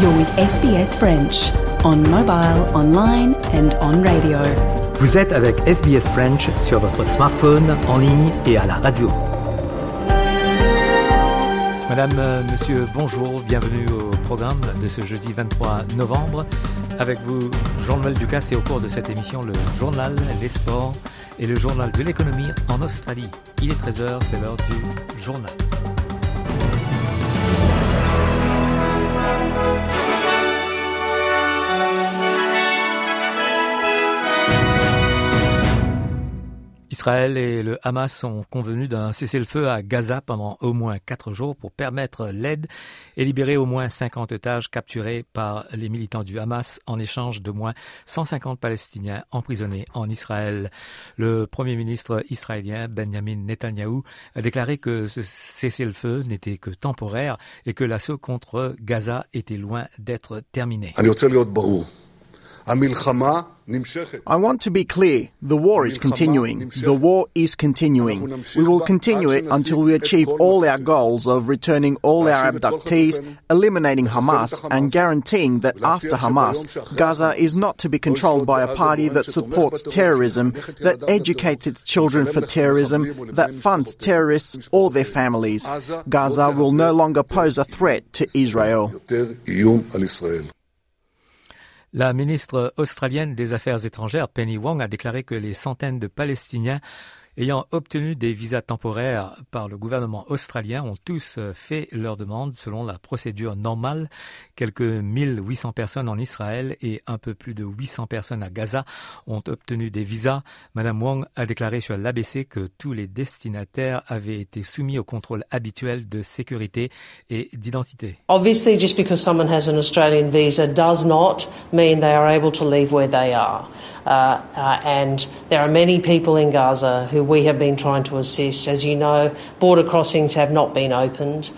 You're with SBS French on mobile, online and on radio. Vous êtes avec SBS French sur votre smartphone, en ligne et à la radio. Madame, euh, Monsieur, bonjour, bienvenue au programme de ce jeudi 23 novembre. Avec vous, Jean-Noël Ducasse et au cours de cette émission, le journal Les Sports et le journal de l'économie en Australie. Il est 13h, c'est l'heure du journal. Israël et le Hamas sont convenus d'un cessez-le-feu à Gaza pendant au moins quatre jours pour permettre l'aide et libérer au moins 50 otages capturés par les militants du Hamas en échange de moins 150 Palestiniens emprisonnés en Israël. Le premier ministre israélien Benjamin Netanyahu a déclaré que ce cessez-le-feu n'était que temporaire et que l'assaut contre Gaza était loin d'être terminé. I want to be clear. The war is continuing. The war is continuing. We will continue it until we achieve all our goals of returning all our abductees, eliminating Hamas, and guaranteeing that after Hamas, Gaza is not to be controlled by a party that supports terrorism, that educates its children for terrorism, that funds terrorists or their families. Gaza will no longer pose a threat to Israel. La ministre australienne des Affaires étrangères, Penny Wong, a déclaré que les centaines de Palestiniens ayant obtenu des visas temporaires par le gouvernement australien ont tous euh, fait leur demande selon la procédure normale. Quelques 1800 personnes en Israël et un peu plus de 800 personnes à Gaza ont obtenu des visas. Madame Wong a déclaré sur l'ABC que tous les destinataires avaient été soumis au contrôle habituel de sécurité et d'identité. Obviously, just because someone has an Australian visa does not mean they are able to leave where they are. Uh, uh, and there are many people in Gaza who we have been trying to assist. As you know, border crossings have not been opened.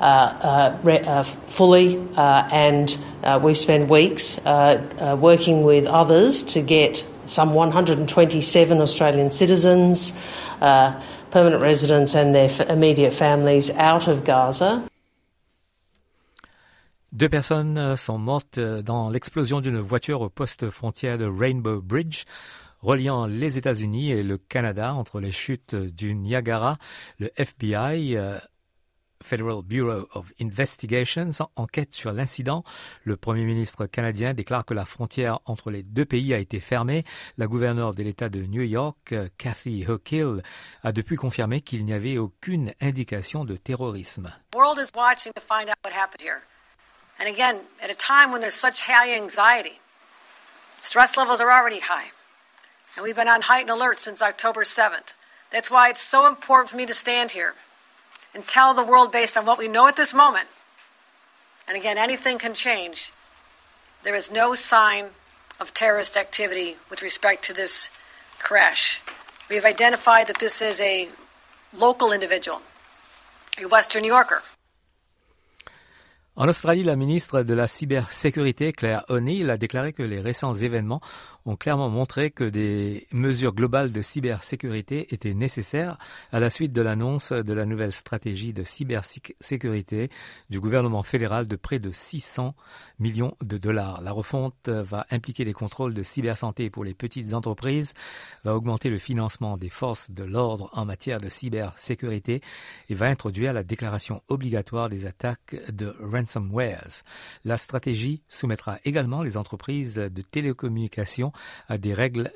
Uh, uh, uh, fully, uh, and we've spent weeks working with others to get some 127 Australian citizens, permanent residents, and their immediate families out of Gaza. Deux personnes euh, sont mortes euh, dans l'explosion d'une voiture au poste frontière de Rainbow Bridge, reliant les États-Unis et le Canada entre les chutes du Niagara. Le FBI euh, Federal Bureau of Investigations enquête sur l'incident. Le Premier ministre canadien déclare que la frontière entre les deux pays a été fermée. La gouverneure de l'État de New York, Kathy Hochul, a depuis confirmé qu'il n'y avait aucune indication de terrorisme. A stress levels are already high. And we've been on heightened alert since October 7th. That's why it's so important for me to stand here and tell the world based on what we know at this moment. And again, anything can change. There is no sign of terrorist activity with respect to this crash. We have identified that this is a local individual, a Western New Yorker. En Australie, la ministre de la cybersécurité, Claire O'Neill, a déclaré que les récents événements ont clairement montré que des mesures globales de cybersécurité étaient nécessaires à la suite de l'annonce de la nouvelle stratégie de cybersécurité du gouvernement fédéral de près de 600 millions de dollars. La refonte va impliquer des contrôles de cybersanté pour les petites entreprises, va augmenter le financement des forces de l'ordre en matière de cybersécurité et va introduire la déclaration obligatoire des attaques de ransomwares. La stratégie soumettra également les entreprises de télécommunications à des règles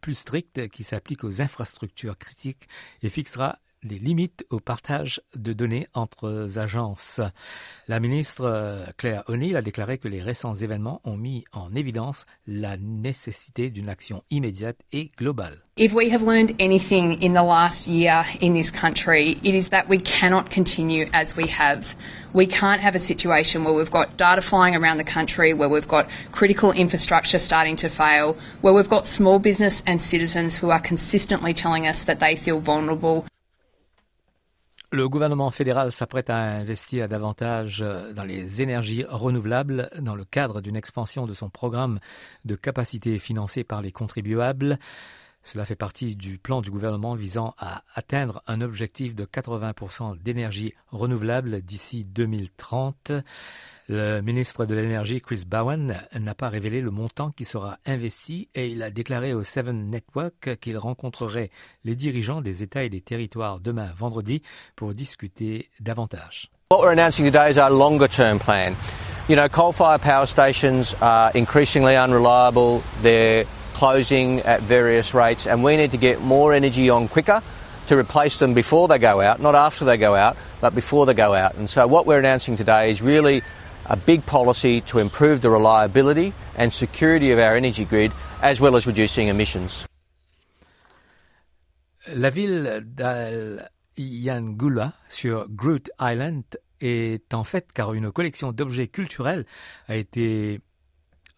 plus strictes qui s'appliquent aux infrastructures critiques et fixera des limites au partage de données entre agences. La ministre euh, Claire O'Neill a déclaré que les récents événements ont mis en évidence la nécessité d'une action immédiate et globale. If we have learned anything in the last year in this country, it is that we cannot continue as we have. We can't have a situation where we've got data flying around the country, where we've got critical infrastructure starting to fail, where we've got small business and citizens who are consistently telling us that they feel vulnerable Le gouvernement fédéral s'apprête à investir davantage dans les énergies renouvelables dans le cadre d'une expansion de son programme de capacité financé par les contribuables. Cela fait partie du plan du gouvernement visant à atteindre un objectif de 80% d'énergie renouvelable d'ici 2030. Le ministre de l'Énergie, Chris Bowen, n'a pas révélé le montant qui sera investi et il a déclaré au Seven Network qu'il rencontrerait les dirigeants des États et des territoires demain vendredi pour discuter davantage. What we're announcing today is our longer term plan. You know, coal-fired power stations are increasingly unreliable. They're closing at various rates and we need to get more energy on quicker to replace them before they go out, not after they go out, but before they go out. And so what we're announcing today is really a big policy to improve the reliability and security of our energy grid as well as reducing emissions. La ville d'Al Yangula sur Groot Island est en fait car une collection d'objets culturels a été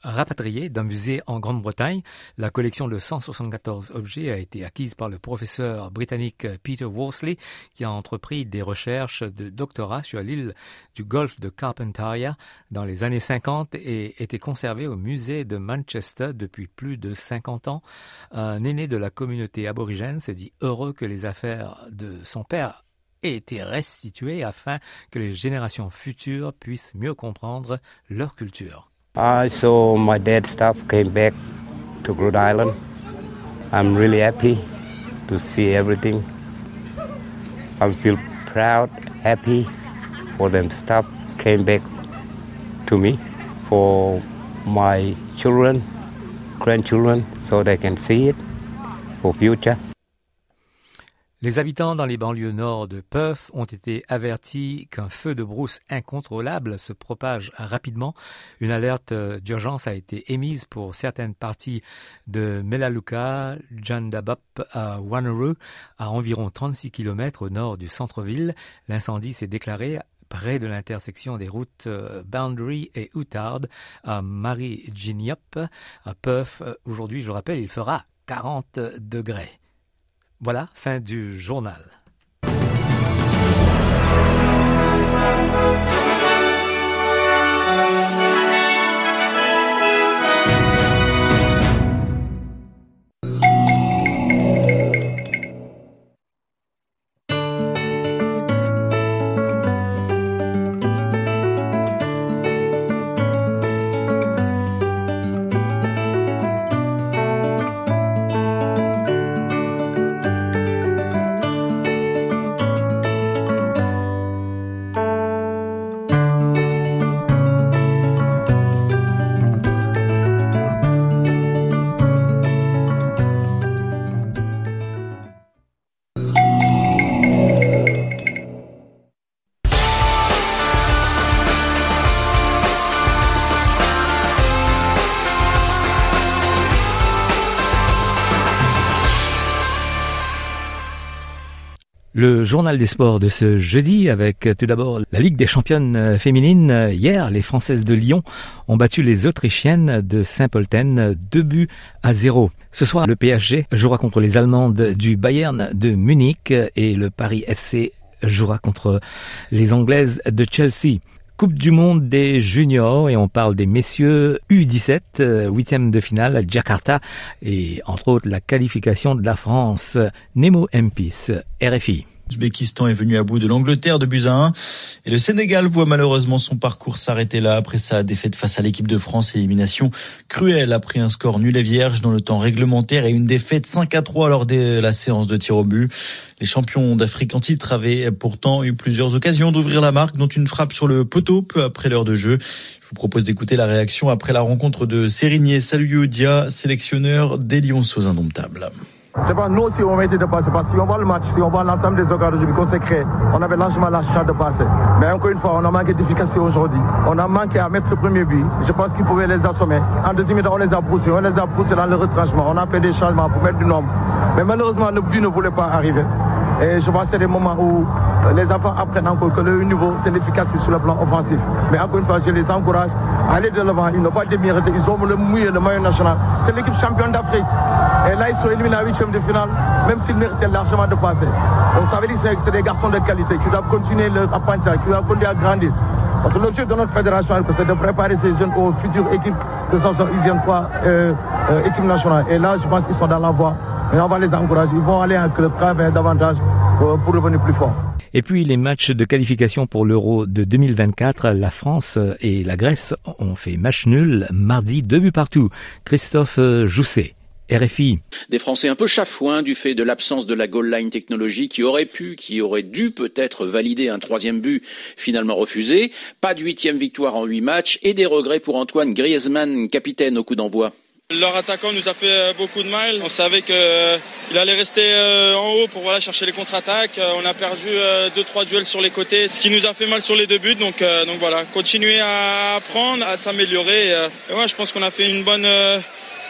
Rapatriée d'un musée en Grande-Bretagne, la collection de 174 objets a été acquise par le professeur britannique Peter Worsley, qui a entrepris des recherches de doctorat sur l'île du golfe de Carpentaria dans les années 50 et était conservée au musée de Manchester depuis plus de 50 ans. Un aîné de la communauté aborigène s'est dit heureux que les affaires de son père aient été restituées afin que les générations futures puissent mieux comprendre leur culture. I saw my dad's stuff came back to Rhode Island. I'm really happy to see everything. I feel proud, happy for them stuff came back to me for my children, grandchildren, so they can see it for future. Les habitants dans les banlieues nord de Perth ont été avertis qu'un feu de brousse incontrôlable se propage rapidement. Une alerte d'urgence a été émise pour certaines parties de Melaleuca, Jandabop à Wanneroo, à environ 36 km au nord du centre-ville. L'incendie s'est déclaré près de l'intersection des routes euh, Boundary et Outard à Mariginiop, à Perth. Aujourd'hui, je rappelle, il fera 40 degrés. Voilà, fin du journal. Le journal des sports de ce jeudi avec tout d'abord la Ligue des championnes féminines. Hier, les Françaises de Lyon ont battu les Autrichiennes de Saint-Polten 2 buts à 0. Ce soir, le PSG jouera contre les Allemandes du Bayern de Munich et le Paris FC jouera contre les Anglaises de Chelsea. Coupe du Monde des juniors et on parle des messieurs U17, euh, huitième de finale à Jakarta et entre autres la qualification de la France. Nemo Mpis, RFI. L'Ouzbékistan est venu à bout de l'Angleterre de buts à 1 et le Sénégal voit malheureusement son parcours s'arrêter là après sa défaite face à l'équipe de France élimination cruelle après un score nul et vierge dans le temps réglementaire et une défaite 5 à 3 lors de la séance de tir au but. Les champions d'Afrique en titre avaient pourtant eu plusieurs occasions d'ouvrir la marque dont une frappe sur le poteau peu après l'heure de jeu. Je vous propose d'écouter la réaction après la rencontre de Sérigné Saluyodia, sélectionneur des Lions aux Indomptables. Je pense nous aussi on va de passer parce que si on voit le match, si on voit l'ensemble des occasions qu'on s'est créé, on avait largement la chance de passer. Mais encore une fois, on a manqué d'efficacité aujourd'hui. On a manqué à mettre ce premier but. Je pense qu'il pouvait les assommer. En deuxième minute, on les a poussés, on les a poussés dans le retranchement. On a fait des changements pour mettre du nombre. Mais malheureusement, le but ne voulait pas arriver. Et je pense que c'est des moments où les enfants apprennent encore que le niveau, c'est l'efficacité sur le plan offensif. Mais encore une fois, je les encourage à aller de l'avant. Ils n'ont pas démérité. Ils ont le mouillé, le maillot national. C'est l'équipe championne d'Afrique. Et là, ils sont éliminés à huitième de finale, même s'ils méritaient largement de passer. Donc ça veut dire que c'est des garçons de qualité qui doivent continuer leur apprentissage, qui doivent continuer à grandir. Parce que l'objectif de notre fédération, c'est de préparer ces jeunes aux futures équipes de Samson U23, euh, euh, équipe nationale. Et là, je pense qu'ils sont dans la voie. Et on va les encourager. Ils vont aller un club travailler davantage pour revenir plus fort. Et puis les matchs de qualification pour l'Euro de 2024, la France et la Grèce ont fait match nul mardi, deux buts partout. Christophe Jousset. RFI. Des Français un peu chafouins du fait de l'absence de la goal line technologie qui aurait pu, qui aurait dû peut-être valider un troisième but finalement refusé. Pas de huitième victoire en huit matchs et des regrets pour Antoine Griezmann, capitaine au coup d'envoi. Leur attaquant nous a fait euh, beaucoup de mal. On savait qu'il euh, allait rester euh, en haut pour voilà, chercher les contre-attaques. On a perdu deux trois duels sur les côtés, ce qui nous a fait mal sur les deux buts. Donc, donc voilà, continuer à apprendre, à s'améliorer. Et, je pense qu'on a fait une bonne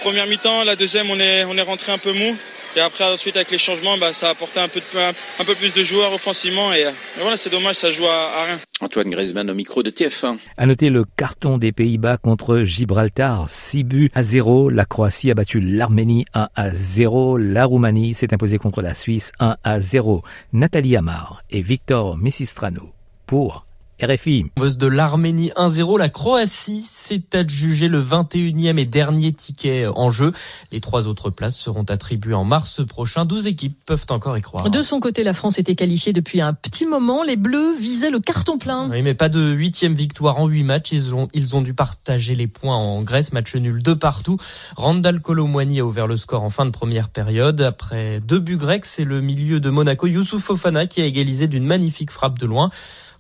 première mi-temps. La deuxième, on est, on est rentré un peu mou. Et après, ensuite, avec les changements, bah, ça a apporté un peu, un, peu plus de joueurs offensivement. Et, voilà, c'est dommage, ça joue à, rien. Antoine Griezmann au micro de TF1. À noter le carton des Pays-Bas contre Gibraltar. 6 buts à 0. La Croatie a battu l'Arménie 1 à 0. La Roumanie s'est imposée contre la Suisse 1 à 0. Nathalie Amar et Victor Messistrano pour RFI. De l'Arménie 1-0, la Croatie s'est adjugée le 21e et dernier ticket en jeu. Les trois autres places seront attribuées en mars prochain. 12 équipes peuvent encore y croire. De son côté, la France était qualifiée depuis un petit moment. Les Bleus visaient le carton plein. Oui, mais pas de huitième victoire en huit matchs. Ils ont, ils ont dû partager les points en Grèce. Match nul de partout. Randall Colomwani a ouvert le score en fin de première période. Après deux buts grecs, c'est le milieu de Monaco, Youssouf Fofana, qui a égalisé d'une magnifique frappe de loin.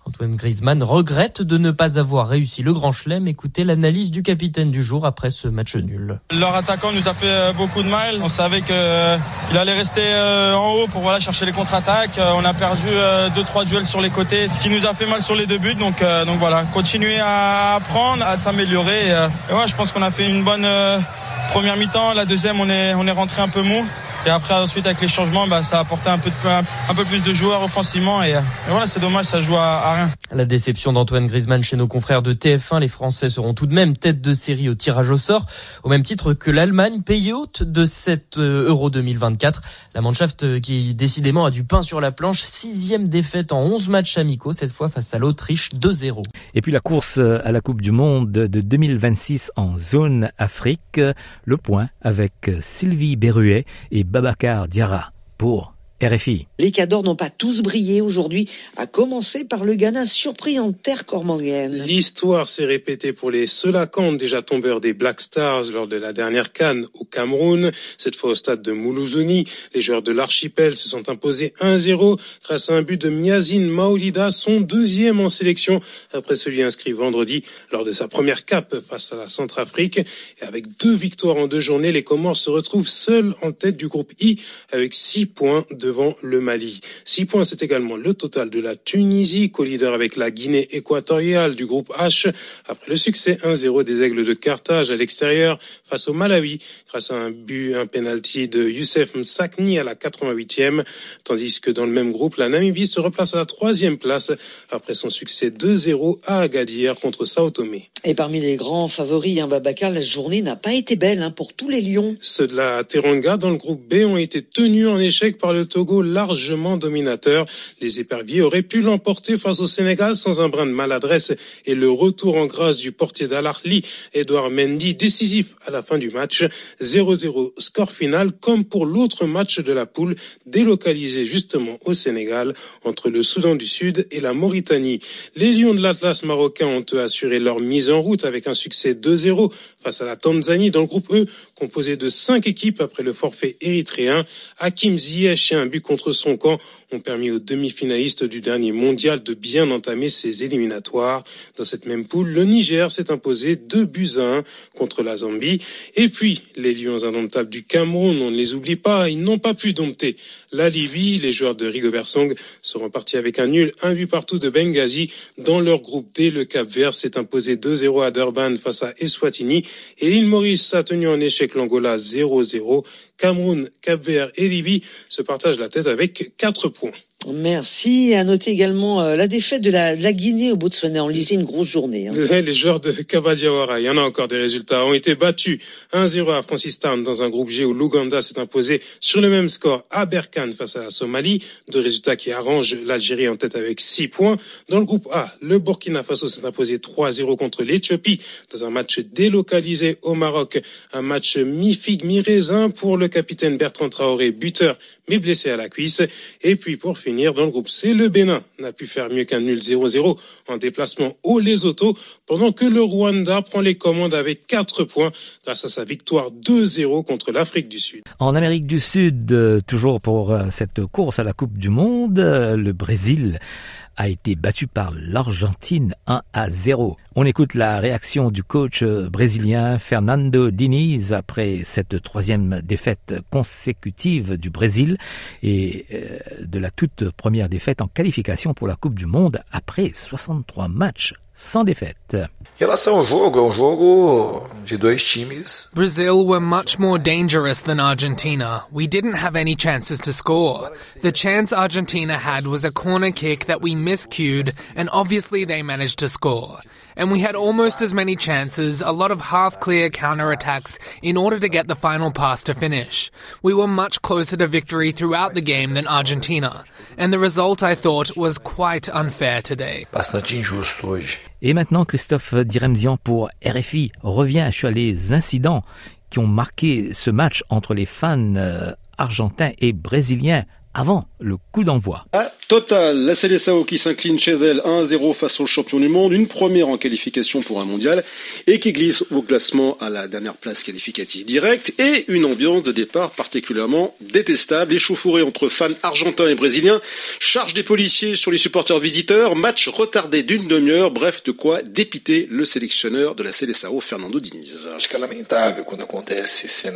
Antoine Griezmann regrette de ne pas avoir réussi le grand chelem. Écoutez l'analyse du capitaine du jour après ce match nul. Leur attaquant nous a fait euh, beaucoup de mal. On savait qu'il euh, allait rester euh, en haut pour voilà, chercher les contre-attaques. On a perdu deux trois duels sur les côtés, ce qui nous a fait mal sur les deux buts. Donc, donc voilà, continuer à apprendre, à s'améliorer. Et ouais, je pense qu'on a fait une bonne première mi-temps. La deuxième, on est, on est rentré un peu mou. Et après, ensuite, avec les changements, bah, ça a apporté un peu, un peu plus de joueurs offensivement. Et, voilà, c'est dommage, ça joue à, rien. La déception d'Antoine Griezmann chez nos confrères de TF1. Les Français seront tout de même tête de série au tirage au sort, au même titre que l'Allemagne, pays hôte de cette euh, Euro 2024. La Mannschaft euh, qui décidément a du pain sur la planche. Sixième défaite en 11 matchs amicaux, cette fois face à l'Autriche 2-0. Et puis la course à la Coupe du Monde de 2026 en zone Afrique. Le point avec Sylvie Berruet et Babacar Diarra pour RFI. Les Cadors n'ont pas tous brillé aujourd'hui, à commencer par le Ghana surpris en terre cormorienne. L'histoire s'est répétée pour les Selacan, déjà tombeurs des Black Stars lors de la dernière canne au Cameroun. Cette fois au stade de Moulouzoni, les joueurs de l'archipel se sont imposés 1-0 grâce à un but de Miazine Maolida, son deuxième en sélection après celui inscrit vendredi lors de sa première cape face à la Centrafrique. Et avec deux victoires en deux journées, les Comores se retrouvent seuls en tête du groupe I avec six points de devant le Mali. Six points, c'est également le total de la Tunisie, co-leader avec la Guinée équatoriale du groupe H, après le succès 1-0 des Aigles de Carthage à l'extérieur face au Malawi, grâce à un but, un penalty de Youssef Msakni à la 88e, tandis que dans le même groupe, la Namibie se replace à la troisième place après son succès 2-0 à Agadir contre Sao Tomé. Et parmi les grands favoris, hein, Babacar, la journée n'a pas été belle hein, pour tous les Lions. Ceux de la Teranga dans le groupe B ont été tenus en échec par le Largement dominateur. Les éperviers auraient pu l'emporter face au Sénégal sans un brin de maladresse et le retour en grâce du portier d'Alarli, Edouard Mendy, décisif à la fin du match. 0-0 score final comme pour l'autre match de la poule délocalisé justement au Sénégal entre le Soudan du Sud et la Mauritanie. Les Lions de l'Atlas marocain ont eux assuré leur mise en route avec un succès 2-0 face à la Tanzanie dans le groupe E composé de cinq équipes après le forfait érythréen. Hakim Ziyech et un but contre son camp ont permis aux demi-finalistes du dernier mondial de bien entamer ses éliminatoires. Dans cette même poule, le Niger s'est imposé deux buts à un contre la Zambie. Et puis, les Lions indomptables du Cameroun, on ne les oublie pas, ils n'ont pas pu dompter la Libye. Les joueurs de Rigobert Song seront partis avec un nul, un but partout de Benghazi. Dans leur groupe D, le Cap Vert s'est imposé 2-0 à Durban face à Eswatini et l'île Maurice a tenu en échec l'Angola 0-0. Cameroun, Cap Vert et Libye se partagent la tête avec 4 points. Merci. À noter également euh, la défaite de la, de la, Guinée au Botswana. On lisait une grosse journée. Hein. Les, joueurs de Kabadiawara, il y en a encore des résultats, ont été battus 1-0 à Francistown dans un groupe G où l'Ouganda s'est imposé sur le même score à Berkane face à la Somalie. Deux résultats qui arrangent l'Algérie en tête avec 6 points. Dans le groupe A, le Burkina Faso s'est imposé 3-0 contre l'Éthiopie dans un match délocalisé au Maroc. Un match mi-figue, mi-raisin pour le capitaine Bertrand Traoré, buteur blessé à la cuisse. Et puis pour finir, dans le groupe C, le Bénin n'a pu faire mieux qu'un nul 0-0 en déplacement au Lesotho, pendant que le Rwanda prend les commandes avec 4 points grâce à sa victoire 2-0 contre l'Afrique du Sud. En Amérique du Sud, euh, toujours pour euh, cette course à la Coupe du Monde, euh, le Brésil a été battu par l'Argentine 1 à 0. On écoute la réaction du coach brésilien Fernando Diniz après cette troisième défaite consécutive du Brésil et euh, de la toute première défaite en qualification pour la Coupe du Monde après 63 matchs sans défaite. Em relação ao jogo, é um jogo de dois times. Brazil were much more dangerous than Argentina. We didn't have any chances to score. The chance Argentina had was a corner kick that we miscued, and obviously they managed to score. And we had almost as many chances, a lot of half clear counterattacks in order to get the final pass to finish. We were much closer to victory throughout the game than Argentina, and the result I thought was quite unfair today. Bastante injusto hoje. Et maintenant, Christophe Diremzian pour RFI revient sur les incidents qui ont marqué ce match entre les fans euh, argentins et brésiliens avant le coup d'envoi. Total, la Célessao qui s'incline chez elle 1-0 face au champion du monde, une première en qualification pour un mondial et qui glisse au classement à la dernière place qualificative directe et une ambiance de départ particulièrement détestable, échauffourée entre fans argentins et brésiliens, charge des policiers sur les supporters visiteurs, match retardé d'une demi-heure, bref de quoi dépiter le sélectionneur de la Célessao, Fernando Diniz. C'est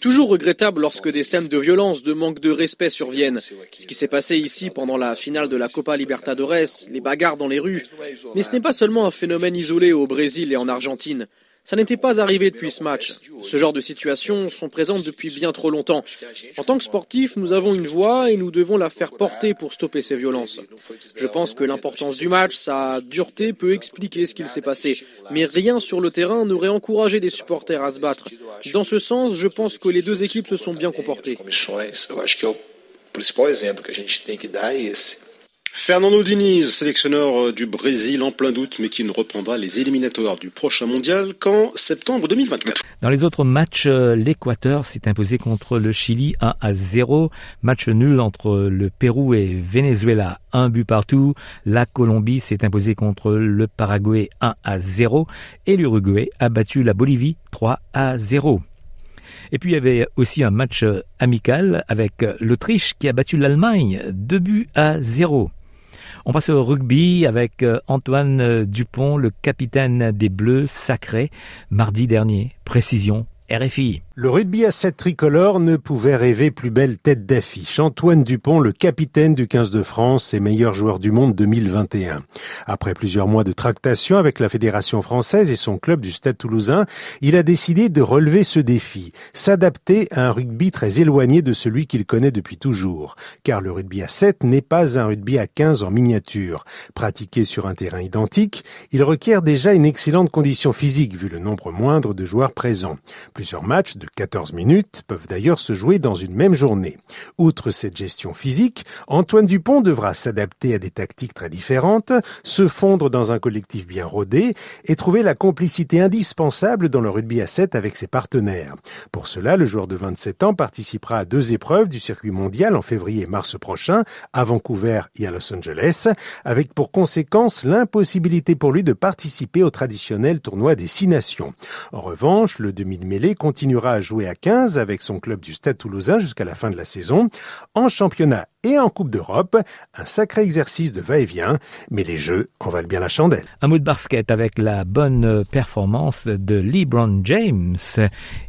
toujours regrettable lorsque des scènes de violence, de manque de respect surviennent. Ce qui s'est passé ici pendant la finale de la Copa Libertadores, les bagarres dans les rues. Mais ce n'est pas seulement un phénomène isolé au Brésil et en Argentine. Ça n'était pas arrivé depuis ce match. Ce genre de situations sont présentes depuis bien trop longtemps. En tant que sportif, nous avons une voix et nous devons la faire porter pour stopper ces violences. Je pense que l'importance du match, sa dureté peut expliquer ce qu'il s'est passé. Mais rien sur le terrain n'aurait encouragé des supporters à se battre. Dans ce sens, je pense que les deux équipes se sont bien comportées. Fernando Diniz, sélectionneur du Brésil en plein doute, mais qui ne reprendra les éliminatoires du prochain mondial qu'en septembre 2024. Dans les autres matchs, l'Équateur s'est imposé contre le Chili 1 à 0. Match nul entre le Pérou et Venezuela, un but partout. La Colombie s'est imposée contre le Paraguay 1 à 0. Et l'Uruguay a battu la Bolivie 3 à 0. Et puis il y avait aussi un match amical avec l'Autriche qui a battu l'Allemagne 2 buts à 0. On passe au rugby avec Antoine Dupont, le capitaine des Bleus sacrés, mardi dernier. Précision, RFI. Le rugby à 7 tricolore ne pouvait rêver plus belle tête d'affiche. Antoine Dupont, le capitaine du 15 de France et meilleur joueur du monde 2021. Après plusieurs mois de tractation avec la Fédération française et son club du Stade toulousain, il a décidé de relever ce défi, s'adapter à un rugby très éloigné de celui qu'il connaît depuis toujours. Car le rugby à 7 n'est pas un rugby à 15 en miniature. Pratiqué sur un terrain identique, il requiert déjà une excellente condition physique vu le nombre moindre de joueurs présents. Plusieurs matchs de 14 minutes peuvent d'ailleurs se jouer dans une même journée. Outre cette gestion physique, Antoine Dupont devra s'adapter à des tactiques très différentes, se fondre dans un collectif bien rodé et trouver la complicité indispensable dans le rugby à 7 avec ses partenaires. Pour cela, le joueur de 27 ans participera à deux épreuves du circuit mondial en février et mars prochain à Vancouver et à Los Angeles, avec pour conséquence l'impossibilité pour lui de participer au traditionnel tournoi des six nations. En revanche, le demi de mêlée continuera à jouer à 15 avec son club du Stade toulousain jusqu'à la fin de la saison. En championnat et en Coupe d'Europe, un sacré exercice de va-et-vient, mais les jeux en valent bien la chandelle. Un mot de basket avec la bonne performance de LeBron James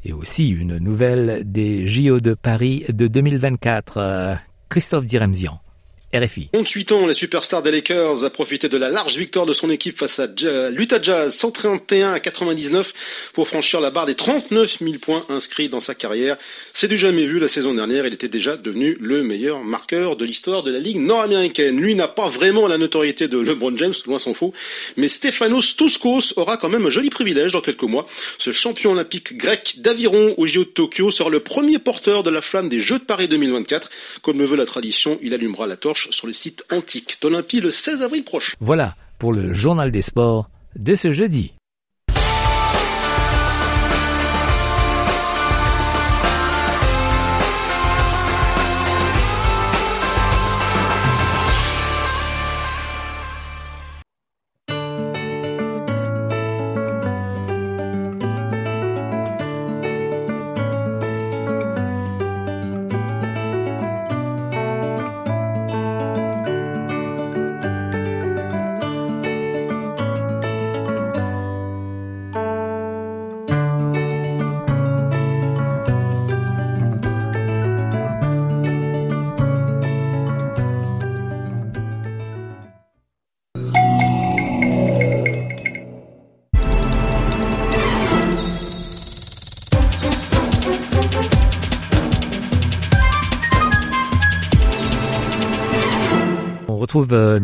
et aussi une nouvelle des JO de Paris de 2024. Christophe Diremzian. RFI. 28 ans, la superstar des Lakers a profité de la large victoire de son équipe face à l'Utah Jazz 131 à 99 pour franchir la barre des 39 000 points inscrits dans sa carrière. C'est du jamais vu la saison dernière. Il était déjà devenu le meilleur marqueur de l'histoire de la Ligue nord-américaine. Lui n'a pas vraiment la notoriété de LeBron James, loin s'en faut. Mais Stefanos Touskos aura quand même un joli privilège dans quelques mois. Ce champion olympique grec d'aviron au JO de Tokyo sera le premier porteur de la flamme des Jeux de Paris 2024. Comme le veut la tradition, il allumera la torche sur le site antique d'Olympie le 16 avril prochain. Voilà pour le journal des sports de ce jeudi.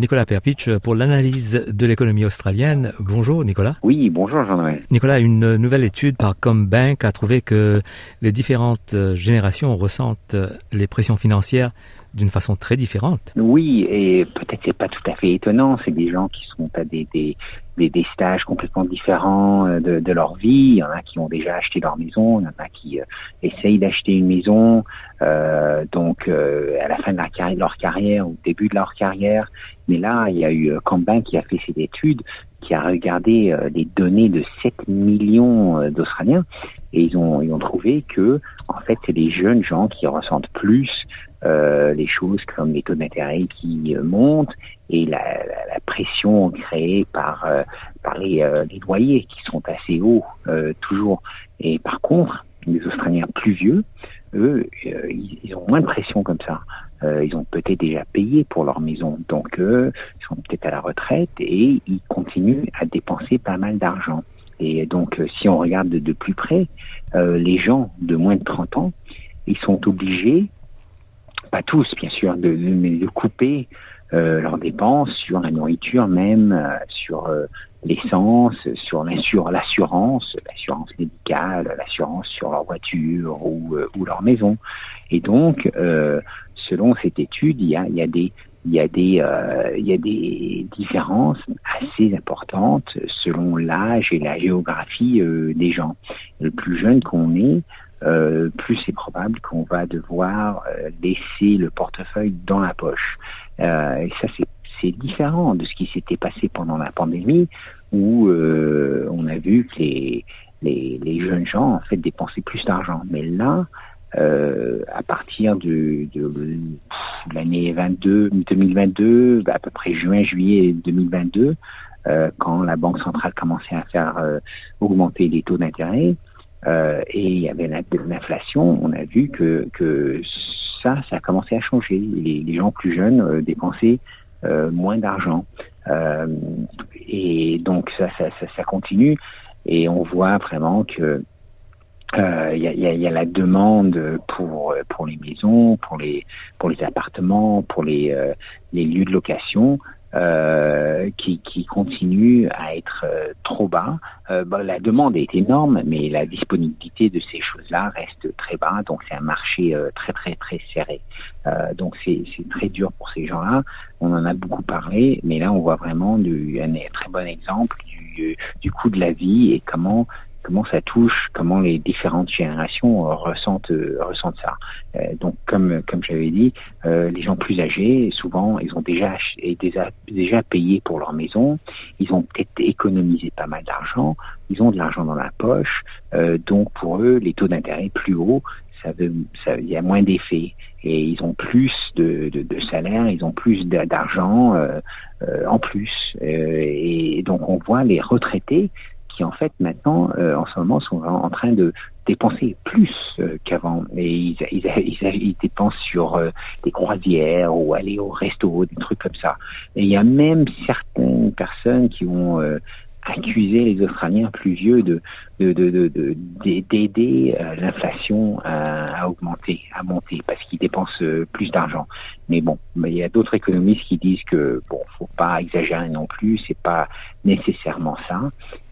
Nicolas Perpich pour l'analyse de l'économie australienne. Bonjour Nicolas. Oui, bonjour Jean-Noël. Nicolas, une nouvelle étude par Combank a trouvé que les différentes euh, générations ressentent euh, les pressions financières d'une façon très différente. Oui, et peut-être c'est pas tout à fait étonnant. C'est des gens qui sont à des, des, des, stages complètement différents de, de, leur vie. Il y en a qui ont déjà acheté leur maison, il y en a qui essayent d'acheter une maison. Euh, donc à la fin de leur carrière, leur carrière, au début de leur carrière. Mais là, il y a eu Camban qui a fait cette étude, qui a regardé les données de 7 millions d'Australiens, et ils ont ils ont trouvé que en fait c'est les jeunes gens qui ressentent plus euh, les choses comme les taux d'intérêt qui euh, montent et la, pression créée par euh, par les, les, loyers qui sont assez hauts toujours. Et par contre, les Australiens plus vieux, eux, ils, ont moins de pression comme ça. ils ont peut-être déjà payé pour leur maison, donc eux, ils sont peut-être à la retraite et ils continuent à dépenser pas mal d'argent. Et donc, si on regarde de, de plus près, les gens de moins de 30 ans, ils sont obligés pas tous bien sûr, de, de, de couper euh, leurs dépenses sur la nourriture même, euh, sur euh, l'essence, sur l'assurance, l'assurance médicale, l'assurance sur leur voiture ou, ou leur maison. Et donc, selon cette étude, il y a, y a des il y a des il y a des différences assez importantes selon l'âge et la géographie des gens. Le plus jeune qu'on est, euh, plus c'est probable qu'on va devoir euh, laisser le portefeuille dans la poche. Euh, et ça, c'est différent de ce qui s'était passé pendant la pandémie, où on a vu que les, les, les, jeunes gens en fait dépensaient plus d'argent. Mais là, à partir de, de, l'année 22, 2022, à peu près juin, juillet 2022, quand la Banque centrale commençait à faire augmenter les taux d'intérêt, euh, et il y avait l'inflation, on a vu que, que ça, ça a commencé à changer. Les, les gens plus jeunes euh, dépensaient euh, moins d'argent. Et donc ça, ça, ça, ça, continue. Et on voit vraiment que il y, a, y, a, la demande pour pour les maisons, pour les pour les appartements, pour les les lieux de location euh, qui, qui continue à être euh, trop bas. Euh, bah, la demande est énorme, mais la disponibilité de ces choses-là reste très bas, donc c'est un marché euh, très très très serré. Euh, donc c'est très dur pour ces gens-là. On en a beaucoup parlé, mais là on voit vraiment du, un très bon exemple du, du coût de la vie et comment comment ça touche, comment les différentes générations euh, ressentent euh, ressentent ça. Euh, donc comme comme j'avais dit, les gens plus âgés, souvent ils ont déjà déjà déjà payé pour leur maison, ils ont peut-être économisé pas mal d'argent, ils ont de l'argent dans la poche, donc pour eux les taux d'intérêt plus hauts, ça veut ça il y a moins d'effets. Et ils ont plus de, de, de salaire, ils ont plus d'argent en plus. Et donc on voit les retraités qui en fait maintenant, euh, en ce moment, sont en train de dépenser plus euh, qu'avant. Et ils, dépensent sur euh, des croisières ou aller au resto, des trucs comme ça. Et il y a même certaines personnes qui ont accuser les Australiens plus vieux de d'aider euh, l'inflation à, augmenter, à monter, parce qu'ils dépensent euh, plus d'argent. Mais bon, il y a d'autres économistes qui disent que bon, faut pas exagérer non plus, c'est pas nécessairement ça.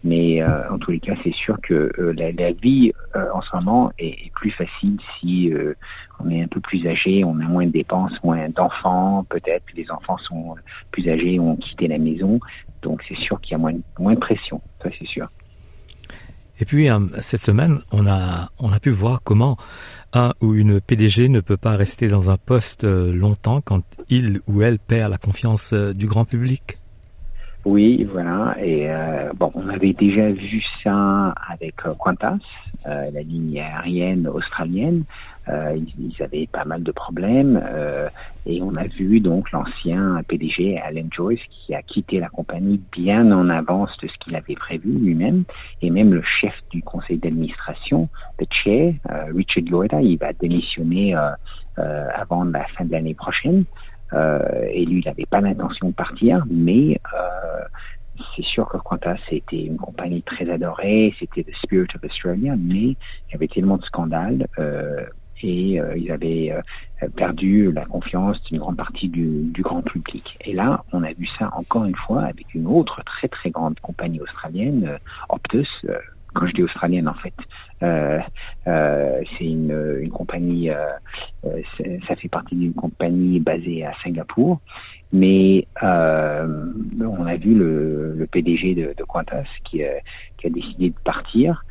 Mais euh, en tous les cas, c'est sûr que la, vie en ce moment est, est plus facile si on est un peu plus âgé, on a moins de dépenses, moins d'enfants, peut-être, les enfants sont plus âgés, ont quitté la maison. Donc c'est sûr qu'il y a moins, moins de pression, ça c'est sûr. Et puis euh, cette semaine, on a on a pu voir comment un ou une PDG ne peut pas rester dans un poste euh, longtemps quand il ou elle perd la confiance euh, du grand public. Oui, voilà. Et euh, bon, on avait déjà vu ça avec Qantas, la ligne aérienne australienne. Euh, ils, avaient pas mal de problèmes et on a vu donc l'ancien PDG Alan Joyce qui a quitté la compagnie bien en avance de ce qu'il avait prévu lui-même et même le chef du conseil d'administration, le chair, Richard Lloyd, il va démissionner avant la fin de l'année prochaine. Euh, et lui, il n'avait pas l'intention de partir, mais euh, c'est sûr que Qantas c'était une compagnie très adorée, c'était le spirit of Australia, mais il y avait tellement de scandales euh, et euh, ils avaient euh, perdu la confiance d'une grande partie du, du, grand public. Et là, on a vu ça encore une fois avec une autre très très grande compagnie australienne, Optus, quand je dis australienne en fait, euh, euh, c'est une, une, compagnie, euh, euh ça fait partie d'une compagnie basée à Singapour, mais euh, on a vu le, le PDG de, de Qantas qui, qui, a décidé de partir.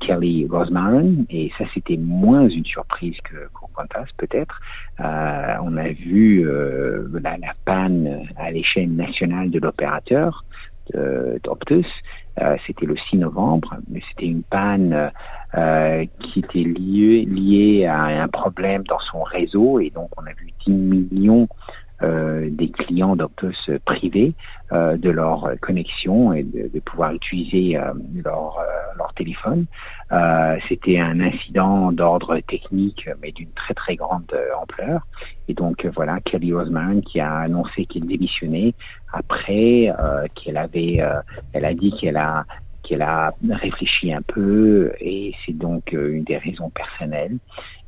Kelly Rosmarin, et ça c'était moins une surprise que, Qantas peut-être. on a vu la, la, panne à l'échelle nationale de l'opérateur d'Optus, euh, c'était le 6 novembre, mais c'était une panne euh, qui était liée, liée à un problème dans son réseau et donc on a vu 10 millions euh, des clients d'Optus privés euh, de leur connexion et de, pouvoir utiliser euh, leur, euh, leur téléphone. C'était un incident d'ordre technique, mais d'une très très grande ampleur. Et donc voilà, Kelly Osman qui a annoncé qu'il démissionnait après qu'elle avait, elle a dit qu'elle a qu'elle a réfléchi un peu et c'est donc une des raisons personnelles.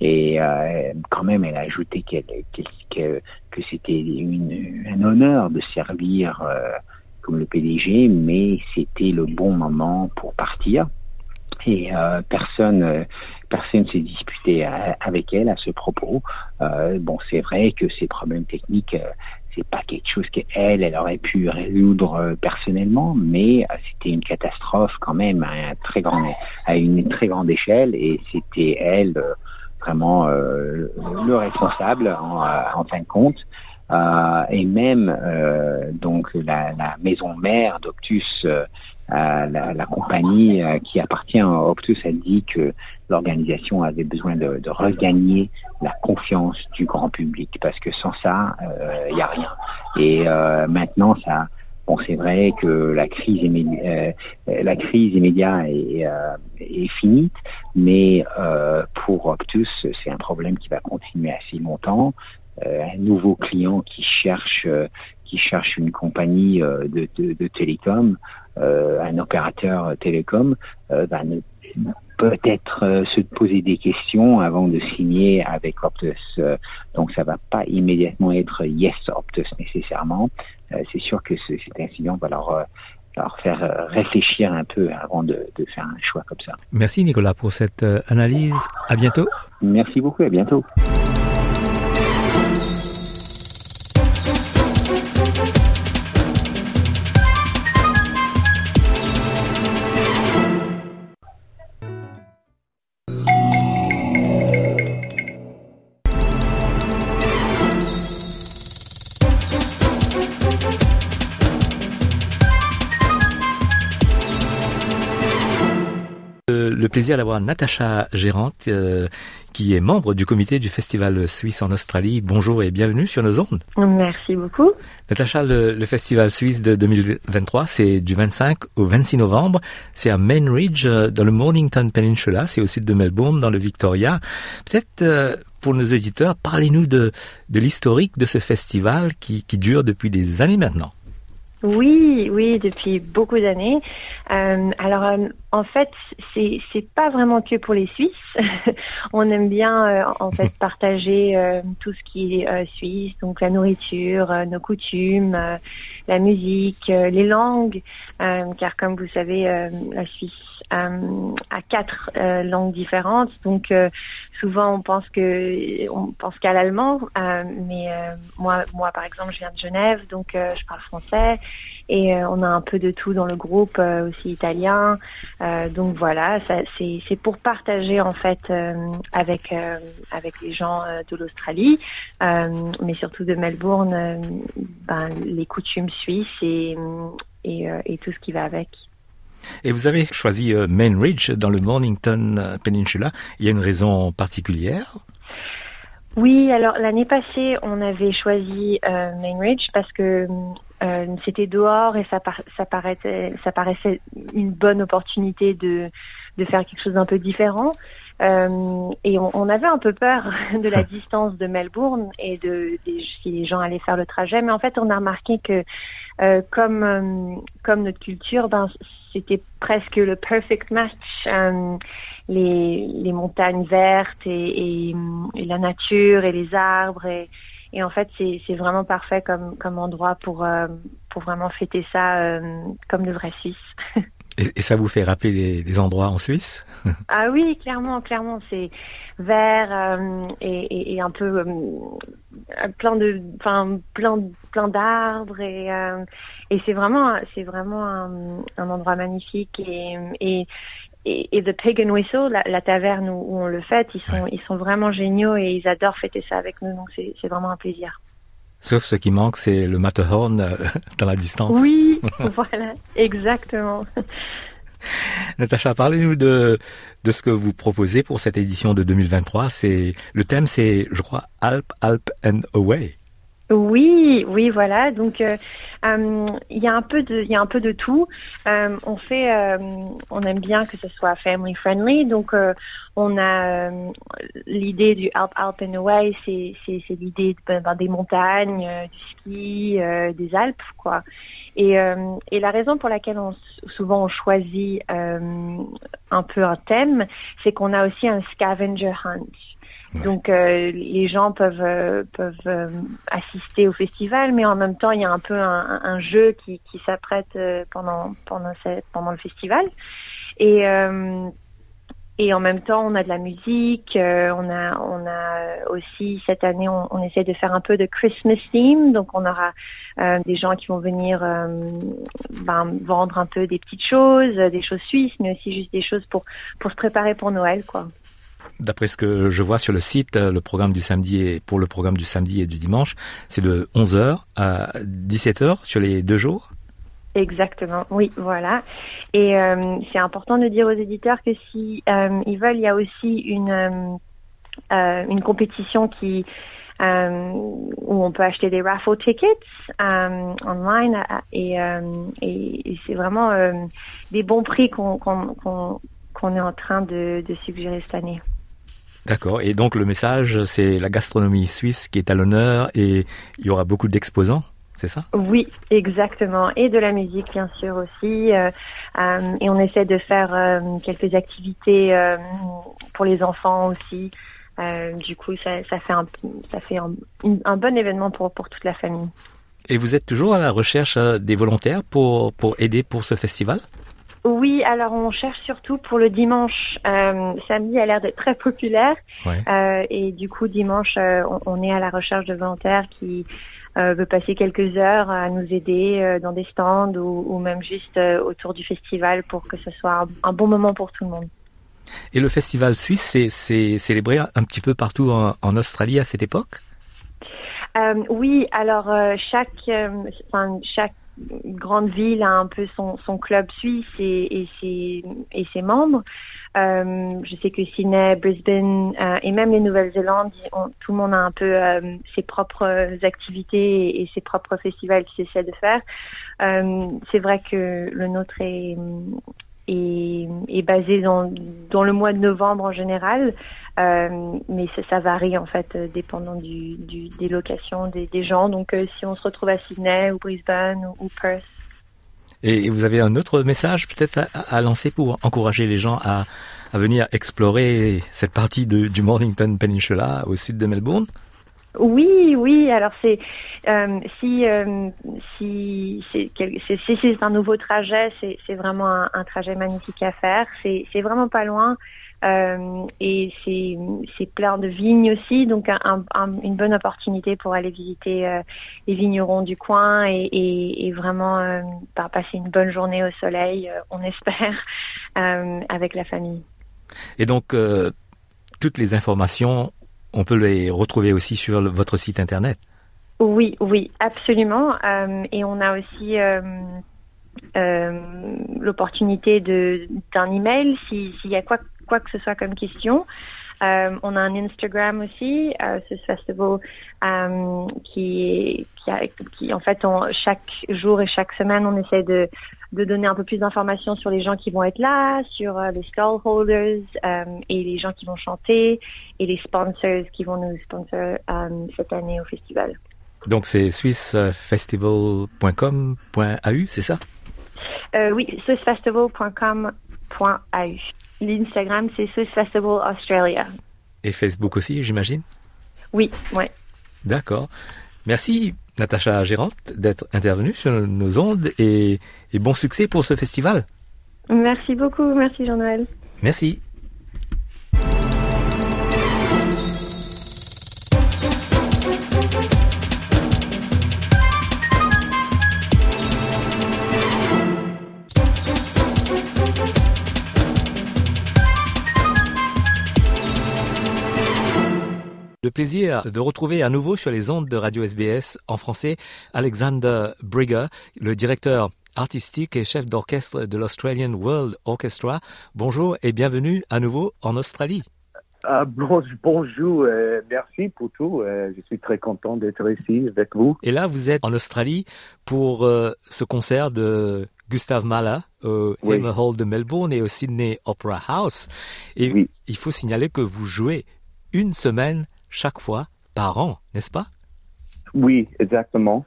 Et euh, quand même, elle a ajouté qu'elle, que, que c'était un honneur de servir euh, comme le PDG, mais c'était le bon moment pour partir. Et euh, personne personne s'est disputé avec elle à ce propos. Euh, bon, c'est vrai que ces problèmes techniques, c'est pas quelque chose qu'elle, elle aurait pu résoudre personnellement, mais c'était une catastrophe quand même à, un très grand, à une très grande échelle, et c'était elle vraiment le responsable en, en fin de compte. Euh, et même euh, donc la, la, maison mère d'Optus, euh, la, la, compagnie qui appartient à Optus, a dit que l'organisation avait besoin de, de, regagner la confiance du grand public parce que sans ça, il n'y a rien. Et maintenant, ça, Bon, c'est vrai que la crise, euh, la crise immédiate est, euh, est finie, mais euh, pour Optus, c'est un problème qui va continuer assez longtemps. Euh, un nouveau client qui cherche euh, qui cherche une compagnie euh, de, de, de télécom, un opérateur télécom, va ne peut-être euh, se poser des questions avant de signer avec Optus. Euh, donc ça va pas immédiatement être yes Optus nécessairement. Euh, c'est sûr que ce, cet incident va leur leur faire réfléchir un peu avant de, de, faire un choix comme ça. Merci Nicolas pour cette analyse. À bientôt. Merci beaucoup. À bientôt. Plaisir d'avoir Natacha Gérante, euh, qui est membre du comité du Festival Suisse en Australie. Bonjour et bienvenue sur nos ondes. Merci beaucoup. Natacha, le, le Festival Suisse de 2023, c'est du 25 au 26 novembre. C'est à Main Ridge, euh, dans le Mornington Peninsula, c'est au sud de Melbourne, dans le Victoria. Peut-être... Euh, pour nos éditeurs, parlez-nous de, de l'historique de ce festival qui, qui dure depuis des années maintenant. Oui, oui, depuis beaucoup d'années. Euh, alors, euh, en fait, c'est c'est pas vraiment que pour les Suisses. On aime bien euh, en fait partager euh, tout ce qui est suisse, donc la nourriture, nos coutumes, la musique, les langues, car comme vous savez, la Suisse a quatre langues différentes, donc souvent on pense que on pense qu'à l'allemand, euh, mais euh, moi, moi par exemple, je viens de Genève, donc euh, je parle français. Et on a un peu de tout dans le groupe, aussi italien. donc voilà, c'est pour partager en fait avec avec les gens de l'Australie, mais surtout de Melbourne, ben, les coutumes suisses et, et tout ce qui va avec. Et vous avez choisi euh, Main Ridge dans le Mornington euh, Peninsula. Il y a une raison particulière? Oui, alors l'année passée, on avait choisi euh, Main Ridge parce que c'était dehors et ça, ça, paraissait, ça paraissait une bonne opportunité de, de faire quelque chose d'un peu différent. et on, avait un peu peur de la distance de Melbourne et de, si les gens allaient faire le trajet. Mais en fait, on a remarqué que comme comme notre culture, ben c'était presque le perfect match. Euh, les, les montagnes vertes et, et, et, la nature et les arbres et, et en fait c'est vraiment parfait comme comme endroit pour euh, pour vraiment fêter ça euh, comme de vrais Suisses. Et, ça vous fait rappeler les, des endroits en Suisse? Ah oui, clairement, clairement, c'est vert euh, et, et, un peu euh, plein de, enfin plein, plein d'arbres et euh, et c'est vraiment, c'est vraiment un, un, endroit magnifique et et et, The Pig and Whistle, la, la taverne où, où, on le fête, ils sont ils sont vraiment géniaux et ils adorent fêter ça avec nous, donc c'est c'est vraiment un plaisir. Sauf ce qui manque, c'est le Matterhorn euh, dans la distance. Oui, voilà, exactement. Natacha, parlez-nous de, de ce que vous proposez pour cette édition de 2023. C'est, le thème, c'est, je crois, Alp, Alp and Away. Oui, oui, voilà. Donc, euh, euh, il y a un peu de, y a un peu de tout. Euh, on fait, euh, on aime bien que ce soit family friendly. Donc, on a l'idée du Alp, Alp and Away, c'est, c'est, l'idée ben, ben, des montagnes, du ski, des Alpes, quoi. Et, et la raison pour laquelle on, souvent on choisit un peu un thème, c'est qu'on a aussi un scavenger hunt. Donc euh, les gens peuvent euh, peuvent euh, assister au festival, mais en même temps il y a un peu un, un jeu qui, qui s'apprête pendant pendant pendant le festival. Et et en même temps on a de la musique, on a on a aussi cette année on, on, essaie de faire un peu de Christmas theme, donc on aura des gens qui vont venir ben, vendre un peu des petites choses, des choses suisses, mais aussi juste des choses pour pour se préparer pour Noël quoi. D'après ce que je vois sur le site, le programme du samedi et pour le programme du samedi et du dimanche, c'est de 11h à 17h sur les deux jours? Exactement, oui, voilà. Et euh, c'est important de dire aux éditeurs que si euh, ils veulent, il y a aussi une euh, une compétition qui où on peut acheter des raffle tickets online et, c'est vraiment des bons prix qu'on qu'on qu'on est en train de suggérer cette année. D'accord. Et donc le message, c'est la gastronomie suisse qui est à l'honneur et il y aura beaucoup d'exposants, c'est ça? Oui, exactement. Et de la musique, bien sûr aussi. Euh, et on essaie de faire quelques activités pour les enfants aussi. du coup, ça, ça, fait un, ça fait un, un bon événement pour, pour toute la famille. Et vous êtes toujours à la recherche des volontaires pour, pour aider pour ce festival? Oui, alors on cherche surtout pour le dimanche. Euh, samedi a l'air d'être très populaire. Euh, et du coup, dimanche, euh, on, est à la recherche de volontaires qui euh, veulent passer quelques heures à nous aider dans des stands ou, ou même juste autour du festival pour que ce soit un, bon moment pour tout le monde. Et le festival suisse, c'est célébré un petit peu partout en, en Australie à cette époque? Oui, alors chaque, enfin, chaque grande ville a un peu son, club suisse et, ses, membres. Euh, je sais que Sydney, Brisbane euh, et même les Nouvelles-Zélandes, tout le monde a un peu euh, ses propres activités et, ses propres festivals qu'il essaie de faire. C'est vrai que le nôtre est, basé dans le mois de novembre en général. Euh, mais ça, ça, varie en fait euh, dépendant du, du, des locations des, des gens. Donc euh, si on se retrouve à Sydney ou Brisbane ou, ou Perth. Et vous avez un autre message peut-être à, à, lancer pour encourager les gens à, à venir explorer cette partie de, du Mornington Peninsula au sud de Melbourne? Oui, oui. Alors c'est euh, si euh, si c'est un nouveau trajet, c'est vraiment un, un, trajet magnifique à faire. C'est vraiment pas loin. Euh, et c'est plein de vignes aussi, donc un, un, une bonne opportunité pour aller visiter euh, les vignerons du coin et, et, et vraiment euh, passer une bonne journée au soleil, on espère, avec la famille. Et donc, toutes les informations, on peut les retrouver aussi sur le, votre site internet Oui, oui, absolument. et on a aussi... Euh, l'opportunité d'un email s'il y a quoi quoi que ce soit comme question. Euh, on a un Instagram aussi, euh, ce festival euh, qui, qui, a, qui, en fait, on, chaque jour et chaque semaine, on essaie de, de donner un peu plus d'informations sur les gens qui vont être là, sur euh, les stallholders et les gens qui vont chanter et les sponsors qui vont nous sponsor cette année au festival. Donc c'est swissfestival.com.au, c'est ça? Oui, swissfestival.com.au. L'Instagram, c'est Swiss Festival Australia. Et Facebook aussi, j'imagine? Oui, oui. D'accord. Merci, Natacha Gérante, d'être intervenue sur nos ondes et, et, bon succès pour ce festival. Merci beaucoup. Merci, Jean-Noël. Merci. Le plaisir de retrouver à nouveau sur les ondes de Radio SBS en français Alexander Brigger, le directeur artistique et chef d'orchestre de l'Australian World Orchestra. Bonjour et bienvenue à nouveau en Australie. Uh, bonjour, euh, merci pour tout. Euh, je suis très content d'être ici avec vous. Et là, vous êtes en Australie pour euh, ce concert de Gustav Mahler au oui. Hall de Melbourne et au Sydney Opera House. Et oui. il faut signaler que vous jouez une semaine chaque fois par an, n'est-ce pas? Oui, exactement.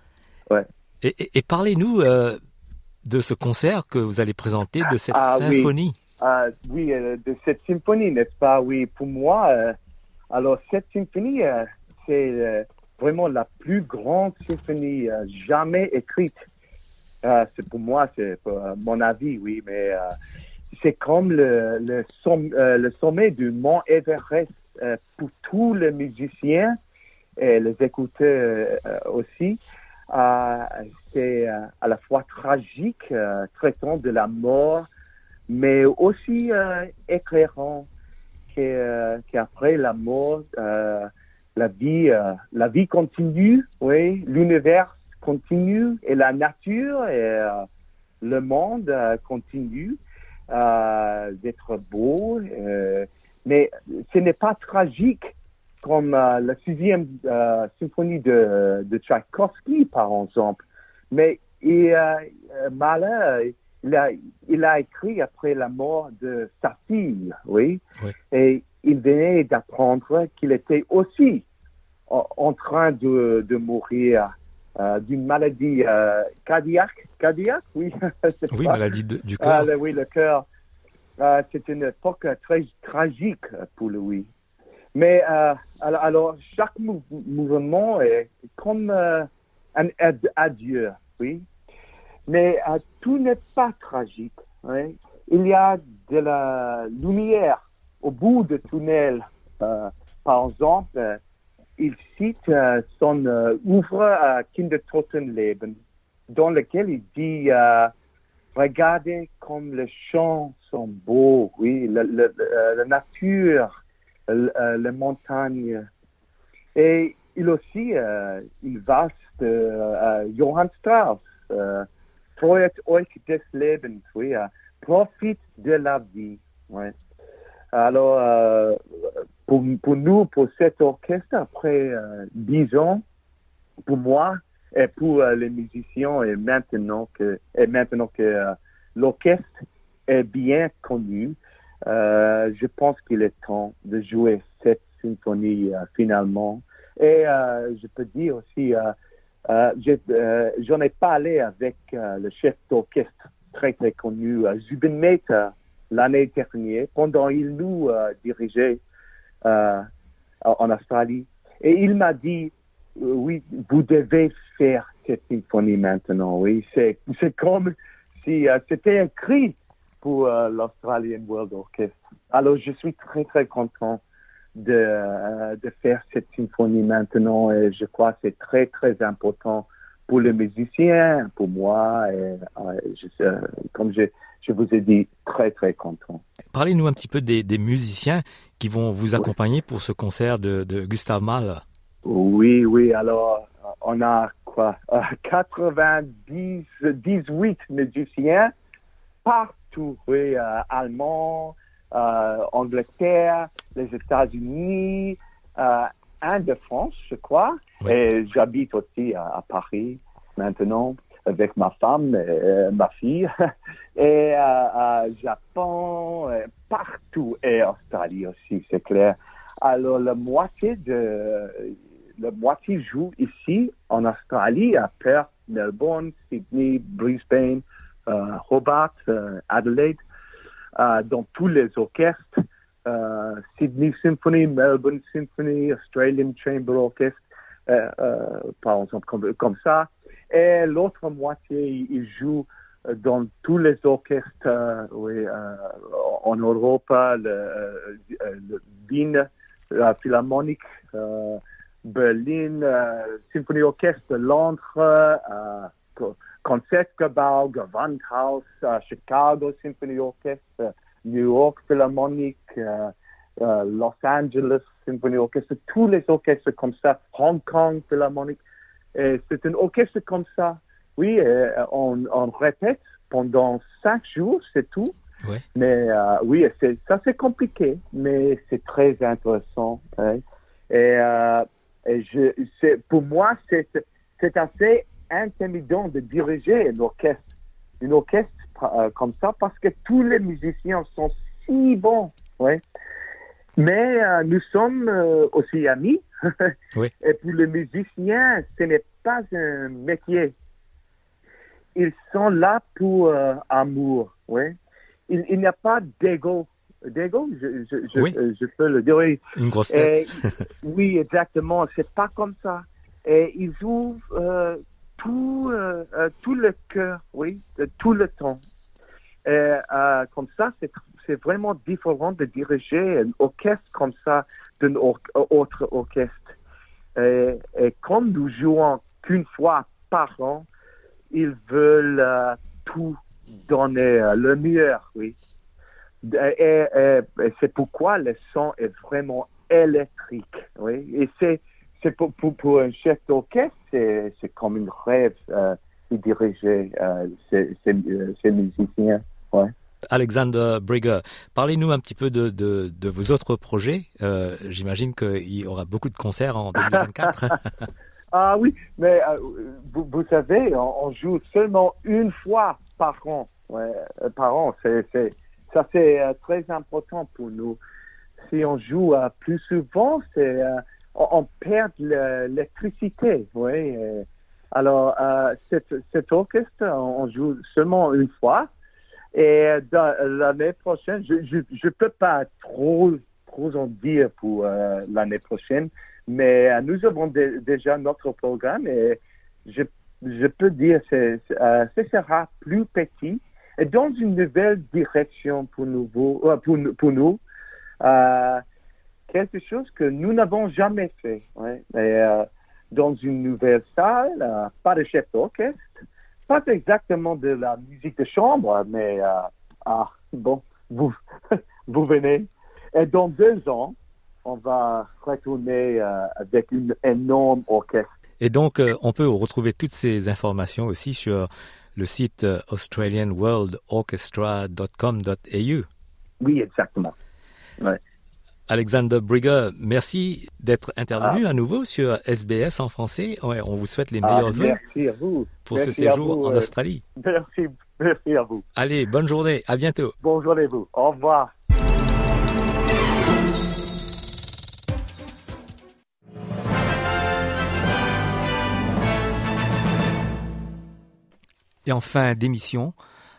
Ouais. Et, et, et parlez-nous euh, de ce concert que vous allez présenter, de cette ah, symphonie. Oui, euh, oui euh, de cette symphonie, n'est-ce pas? Oui, pour moi, euh, alors cette symphonie, c'est vraiment la plus grande symphonie jamais écrite. c'est pour moi, c'est mon avis, oui, mais c'est comme le, le, somm, le sommet du mont Everest euh, pour tous les musiciens et les écouteurs euh, aussi. Euh, c'est à la fois tragique, traitant de la mort, mais aussi éclairant qu'après la mort, la vie, la vie continue, oui, l'univers continue et la nature et le monde continue d'être beau. Mais ce n'est pas tragique comme euh, la sixième euh, symphonie de, de Tchaïkovski, par exemple. Mais et, euh, Mahler, il a, il a écrit après la mort de sa fille, oui. oui. Et il venait d'apprendre qu'il était aussi en, train de, de mourir euh, d'une maladie cardiaque cardiaque, oui. oui, maladie du ah, cœur. oui, le cœur. Euh, c'est une époque très tragique pour lui. Mais euh, alors, chaque mou mouvement est comme euh, un adieu, oui. Mais tout n'est pas tragique. Il y a de la lumière au bout du tunnel. Par exemple, il cite son ouvre Kindertotenleben, dans lequel il dit regardez comme les champs sont beaux, oui, la, la, nature, la, la, montagne. Et il aussi, euh, il vaste euh, Johann Strauss, euh, euch des Lebens, oui, euh, profite de la vie. Ouais. Alors, euh, pour, pour nous, pour cet orchestre, après dix ans, pour moi, et pour euh, les musiciens et maintenant que euh, l'orchestre est bien connu, euh, je pense qu'il est temps de jouer cette symphonie finalement. Et je peux dire aussi, j'en ai parlé avec le chef d'orchestre très très connu, Zubin Mehta, l'année dernière, pendant il nous dirigeait en Australie. Et il m'a dit, oui, vous devez faire cette symphonie maintenant. Oui, c'est comme si uh, c'était cri pour uh, l'Australian World Orchestra. Alors, je suis très très content de uh, de faire cette symphonie maintenant et je crois que c'est très très important pour les musiciens, pour moi et comme je je vous ai dit, très, très content. Parlez-nous un petit peu des, des, musiciens qui vont vous accompagner pour ce concert de, de Gustave Mahler. Oui, oui. Alors, on a quoi 90, 18 musiciens partout. Oui, euh, Allemands, euh, Angleterre, les États-Unis, euh, un de France, je crois. Oui. Et j'habite aussi à, à, Paris maintenant avec ma femme, et, ma fille, et Japon, et partout, et Australie aussi, c'est clair. Alors, la moitié de la moitié joue ici en Australie, à Perth, Melbourne, Sydney, Brisbane, euh, Hobart, euh, Adelaide, euh, dans tous les orchestres, Sydney Symphony, Melbourne Symphony, Australian Chamber Orchestra, par exemple, comme, ça. Et l'autre moitié, il joue dans tous les orchestres en Europe, le, le la Philharmonique, Berlin, euh, Symphonie Orchestre Londres, euh, Concertgebouw, Gewandhaus, euh, Chicago Symphony Orchestra, New York Philharmonic, euh, Los Angeles Symphony Orchestra, tous les orchestres comme ça, Hong Kong Philharmonic. C'est un orchestre comme ça. Oui, on, on, répète pendant cinq jours, c'est tout. Ouais. Mais oui, ça c'est compliqué, mais c'est très intéressant. Hein. Et et je, pour moi, c'est, c'est assez intimidant de diriger un orchestre, une orchestre euh, comme ça, parce que tous les musiciens sont si bons, ouais. Mais euh, nous sommes euh, aussi amis. oui. Et pour les musiciens, ce n'est pas un métier. Ils sont là pour amour, ouais. Il, il n'y a pas d'ego d'ego, je, je, je, oui. je, peux le dire. Oui. Une grosse tête. Et, oui, exactement. C'est pas comme ça. Et ils ouvrent euh, tout, euh, tout le cœur, oui, tout le temps. Et euh, comme ça, c'est c'est vraiment différent de diriger un orchestre comme ça d'un or autre orchestre. Et, et, comme nous jouons qu'une fois par an, ils veulent tout donner le meilleur, oui. Et, et, et c'est pourquoi le son est vraiment électrique. Oui. Et c'est, c'est pour, pour, pour, un chef d'orchestre, c'est, c'est comme un rêve euh, de diriger euh, ces, ces, ces, musiciens. Ouais. Alexander Brigger, parlez-nous un petit peu de, de, de vos autres projets. Euh, j'imagine qu'il y aura beaucoup de concerts en 2024. ah oui, mais euh, vous, vous, savez, on, on, joue seulement une fois par an. Ouais, par an, c'est, c'est ça c'est euh, très important pour nous. Si on joue euh, plus souvent, euh, on, perd l'électricité. Alors, euh, cet, orchestre, on joue seulement une fois. Et l'année prochaine, je je peux pas trop trop en dire pour l'année prochaine, mais nous avons déjà notre programme et je peux dire que ce sera plus petit et dans une nouvelle direction pour nous pour, pour nous quelque chose que nous n'avons jamais fait. Ouais. Et, dans une nouvelle salle, pas de chef d'orchestre, pas exactement de la musique de chambre, mais euh, ah, bon, vous, vous venez. Et dans deux ans, on va retourner euh, avec une énorme orchestre. Et donc, euh, on peut retrouver toutes ces informations aussi sur le site australianworldorchestra.com.au. Oui, exactement. Ouais. Alexander Brigger, merci d'être intervenu ah. à nouveau sur SBS en français. Ouais, on vous souhaite les ah, meilleurs vœux pour ce séjour en euh, Australie. Merci, merci à vous. Allez, bonne journée, à bientôt. Bonne journée vous. Au revoir. Et en fin d'émission,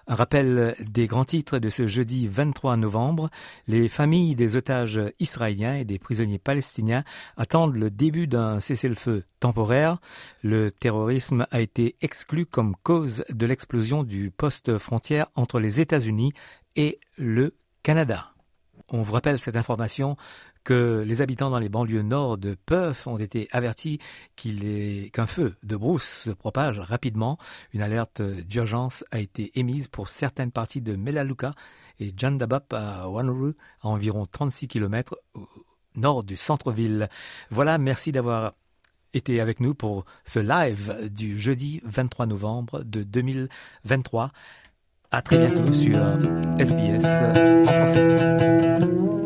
un rappel des grands titres de ce jeudi 23 novembre. Les familles des otages israéliens et des prisonniers palestiniens attendent le début d'un cessez-le-feu temporaire. Le terrorisme a été exclu comme cause de l'explosion du poste frontière entre les États-Unis et le Canada. On vous rappelle cette information que les habitants dans les banlieues nord de Perth ont été avertis qu'un feu de brousse se propage rapidement. Une alerte d'urgence a été émise pour certaines parties de Melaleuca et Jandabap à Wanuru, à environ 36 km au nord du centre-ville. Voilà, merci d'avoir été avec nous pour ce live du jeudi 23 novembre de 2023. À très bientôt sur SBS en français.